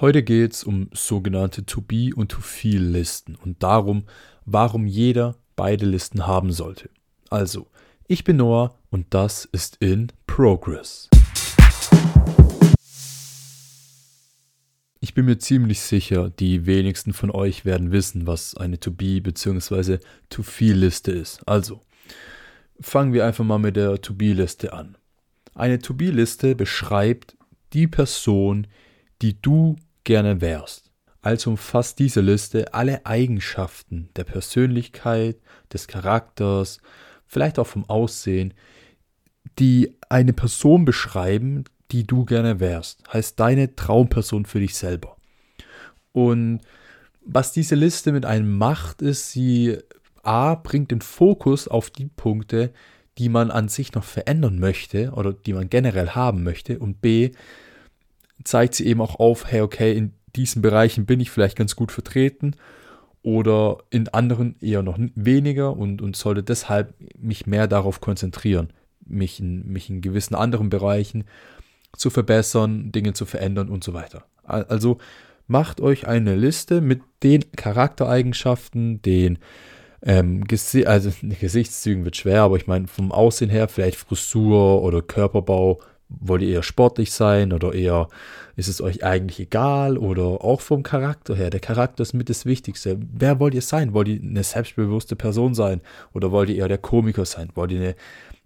Heute geht es um sogenannte To-Be- und To-Feel-Listen und darum, warum jeder beide Listen haben sollte. Also, ich bin Noah und das ist in Progress. Ich bin mir ziemlich sicher, die wenigsten von euch werden wissen, was eine To-Be- bzw. To-Feel-Liste ist. Also, fangen wir einfach mal mit der To-Be-Liste an. Eine To-Be-Liste beschreibt die Person, die du gerne wärst. Also umfasst diese Liste alle Eigenschaften der Persönlichkeit, des Charakters, vielleicht auch vom Aussehen, die eine Person beschreiben, die du gerne wärst. Heißt deine Traumperson für dich selber. Und was diese Liste mit einem macht, ist, sie A bringt den Fokus auf die Punkte, die man an sich noch verändern möchte oder die man generell haben möchte und B zeigt sie eben auch auf, hey, okay, in diesen Bereichen bin ich vielleicht ganz gut vertreten oder in anderen eher noch weniger und, und sollte deshalb mich mehr darauf konzentrieren, mich in, mich in gewissen anderen Bereichen zu verbessern, Dinge zu verändern und so weiter. Also macht euch eine Liste mit den Charaktereigenschaften, den ähm, Gesi also Gesichtszügen wird schwer, aber ich meine vom Aussehen her vielleicht Frisur oder Körperbau. Wollt ihr eher sportlich sein oder eher ist es euch eigentlich egal oder auch vom Charakter her? Der Charakter ist mit das Wichtigste. Wer wollt ihr sein? Wollt ihr eine selbstbewusste Person sein oder wollt ihr eher der Komiker sein? Wollt ihr eine,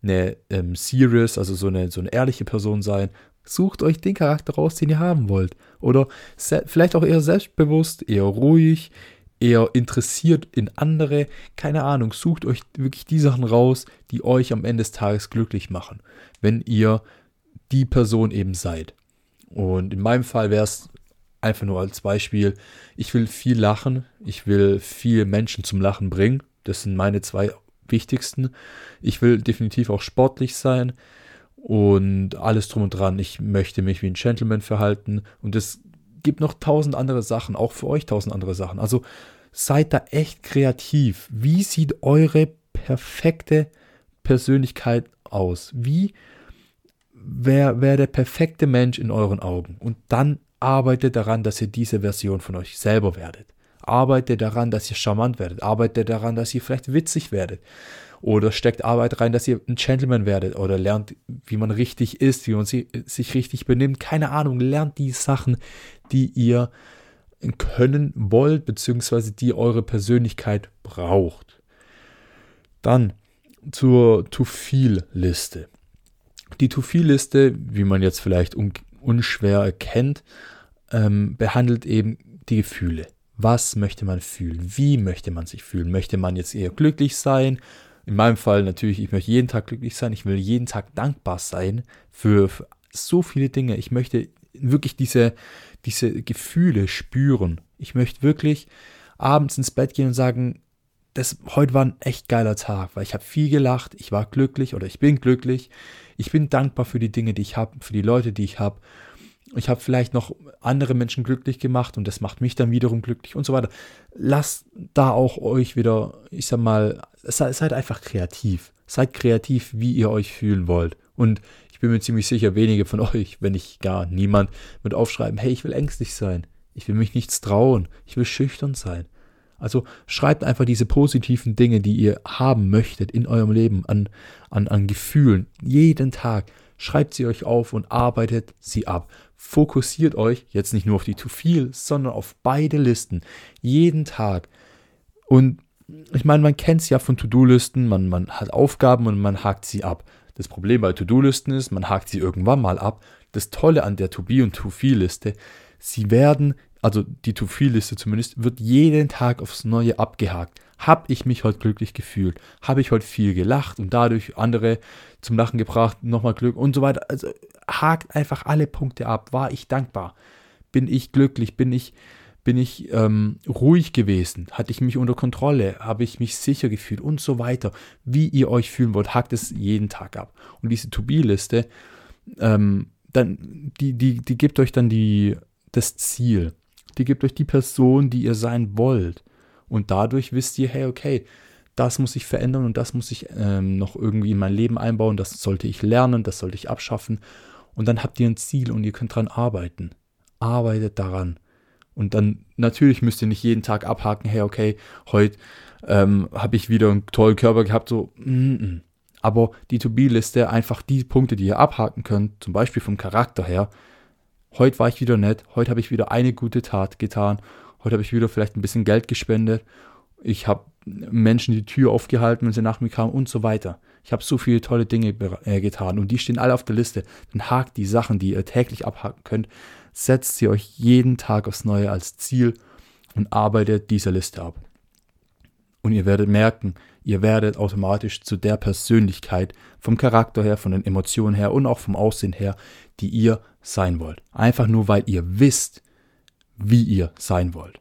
eine ähm, serious, also so eine, so eine ehrliche Person sein? Sucht euch den Charakter raus, den ihr haben wollt. Oder vielleicht auch eher selbstbewusst, eher ruhig, eher interessiert in andere, keine Ahnung, sucht euch wirklich die Sachen raus, die euch am Ende des Tages glücklich machen, wenn ihr die Person eben seid. Und in meinem Fall wäre es einfach nur als Beispiel, ich will viel lachen, ich will viel Menschen zum Lachen bringen, das sind meine zwei wichtigsten. Ich will definitiv auch sportlich sein und alles drum und dran. Ich möchte mich wie ein Gentleman verhalten und es gibt noch tausend andere Sachen, auch für euch tausend andere Sachen. Also seid da echt kreativ. Wie sieht eure perfekte Persönlichkeit aus? Wie wäre wär der perfekte Mensch in euren Augen? Und dann arbeitet daran, dass ihr diese Version von euch selber werdet. Arbeitet daran, dass ihr charmant werdet. Arbeitet daran, dass ihr vielleicht witzig werdet. Oder steckt Arbeit rein, dass ihr ein Gentleman werdet. Oder lernt, wie man richtig ist, wie man sich richtig benimmt. Keine Ahnung. Lernt die Sachen, die ihr können wollt, beziehungsweise die eure Persönlichkeit braucht. Dann zur To-Feel-Liste. Die To-Feel-Liste, wie man jetzt vielleicht un unschwer erkennt, ähm, behandelt eben die Gefühle. Was möchte man fühlen? Wie möchte man sich fühlen? Möchte man jetzt eher glücklich sein? In meinem Fall natürlich, ich möchte jeden Tag glücklich sein. Ich will jeden Tag dankbar sein für, für so viele Dinge. Ich möchte wirklich diese, diese Gefühle spüren. Ich möchte wirklich abends ins Bett gehen und sagen, das heute war ein echt geiler Tag, weil ich habe viel gelacht, ich war glücklich oder ich bin glücklich. Ich bin dankbar für die Dinge, die ich habe, für die Leute, die ich habe ich habe vielleicht noch andere Menschen glücklich gemacht und das macht mich dann wiederum glücklich und so weiter. Lasst da auch euch wieder, ich sag mal, seid einfach kreativ. Seid kreativ, wie ihr euch fühlen wollt. Und ich bin mir ziemlich sicher, wenige von euch, wenn nicht gar niemand, wird aufschreiben, hey, ich will ängstlich sein. Ich will mich nichts trauen. Ich will schüchtern sein. Also schreibt einfach diese positiven Dinge, die ihr haben möchtet in eurem Leben an, an, an Gefühlen, jeden Tag. Schreibt sie euch auf und arbeitet sie ab. Fokussiert euch jetzt nicht nur auf die zu viel, sondern auf beide Listen. Jeden Tag. Und ich meine, man kennt es ja von To-Do-Listen, man, man hat Aufgaben und man hakt sie ab. Das Problem bei To-Do-Listen ist, man hakt sie irgendwann mal ab. Das Tolle an der To-Be- und To-Feel-Liste, sie werden, also die To-Feel-Liste zumindest, wird jeden Tag aufs Neue abgehakt. Habe ich mich heute glücklich gefühlt? Habe ich heute viel gelacht und dadurch andere zum Lachen gebracht, nochmal Glück und so weiter? Also hakt einfach alle Punkte ab. War ich dankbar? Bin ich glücklich? Bin ich, bin ich ähm, ruhig gewesen? Hatte ich mich unter Kontrolle? Habe ich mich sicher gefühlt? Und so weiter. Wie ihr euch fühlen wollt, hakt es jeden Tag ab. Und diese To-Be-Liste, ähm, dann, die, die, die gibt euch dann die, das Ziel. Die gibt euch die Person, die ihr sein wollt. Und dadurch wisst ihr, hey, okay, das muss ich verändern und das muss ich ähm, noch irgendwie in mein Leben einbauen, das sollte ich lernen, das sollte ich abschaffen. Und dann habt ihr ein Ziel und ihr könnt dran arbeiten. Arbeitet daran. Und dann natürlich müsst ihr nicht jeden Tag abhaken, hey, okay, heute ähm, habe ich wieder einen tollen Körper gehabt, so. Mm -mm. Aber die To-Be-Liste, einfach die Punkte, die ihr abhaken könnt, zum Beispiel vom Charakter her. Heute war ich wieder nett, heute habe ich wieder eine gute Tat getan, heute habe ich wieder vielleicht ein bisschen Geld gespendet, ich habe Menschen die Tür aufgehalten, wenn sie nach mir kamen und so weiter. Ich habe so viele tolle Dinge äh, getan und die stehen alle auf der Liste. Dann hakt die Sachen, die ihr täglich abhaken könnt, setzt sie euch jeden Tag aufs Neue als Ziel und arbeitet diese Liste ab. Und ihr werdet merken, ihr werdet automatisch zu der Persönlichkeit vom Charakter her, von den Emotionen her und auch vom Aussehen her, die ihr sein wollt. Einfach nur, weil ihr wisst, wie ihr sein wollt.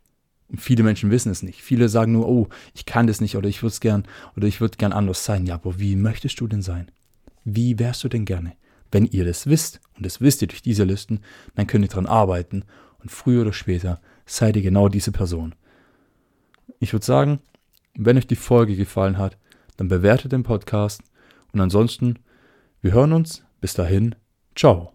Und viele Menschen wissen es nicht. Viele sagen nur, oh, ich kann das nicht oder ich würde es gern oder ich würde gern anders sein. Ja, aber wie möchtest du denn sein? Wie wärst du denn gerne? Wenn ihr das wisst, und das wisst ihr durch diese Listen, dann könnt ihr daran arbeiten und früher oder später seid ihr genau diese Person. Ich würde sagen, wenn euch die Folge gefallen hat, dann bewertet den Podcast und ansonsten, wir hören uns. Bis dahin, ciao.